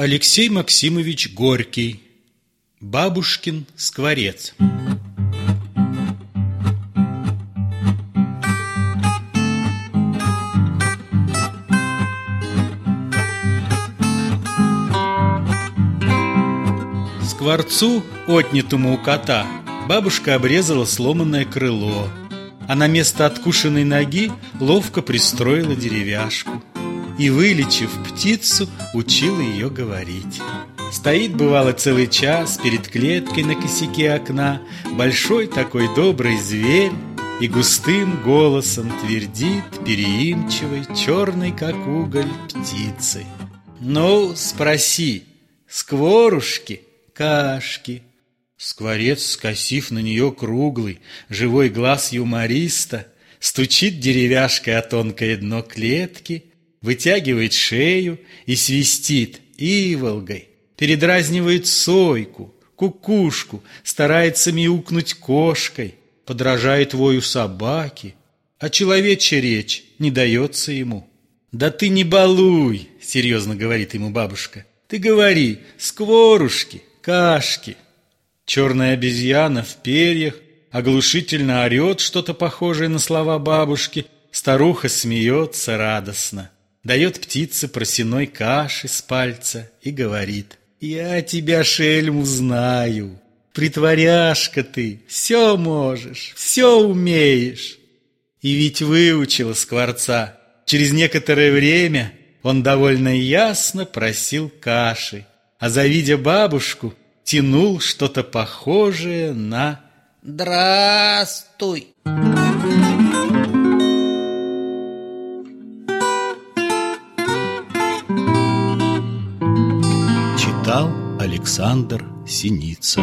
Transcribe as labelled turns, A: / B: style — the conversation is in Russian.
A: Алексей Максимович Горький. Бабушкин скворец. Скворцу, отнятому у кота, бабушка обрезала сломанное крыло, а на место откушенной ноги ловко пристроила деревяшку и, вылечив птицу, учила ее говорить. Стоит, бывало, целый час перед клеткой на косяке окна Большой такой добрый зверь и густым голосом твердит переимчивой, черной, как уголь, птицей. Ну, спроси, скворушки, кашки. Скворец, скосив на нее круглый, живой глаз юмориста, Стучит деревяшкой о тонкое дно клетки, Вытягивает шею и свистит иволгой, Передразнивает сойку, кукушку, Старается мяукнуть кошкой, Подражает вою собаки, А человечья речь не дается ему. «Да ты не балуй!» — серьезно говорит ему бабушка. «Ты говори, скворушки, кашки!» Черная обезьяна в перьях оглушительно орет что-то похожее на слова бабушки. Старуха смеется радостно, дает птице просеной каши с пальца и говорит «Я тебя, шельму, знаю, притворяшка ты, все можешь, все умеешь». И ведь выучила скворца. Через некоторое время он довольно ясно просил каши, а завидя бабушку, тянул что-то похожее на «Здравствуй!».
B: Читал Александр Синица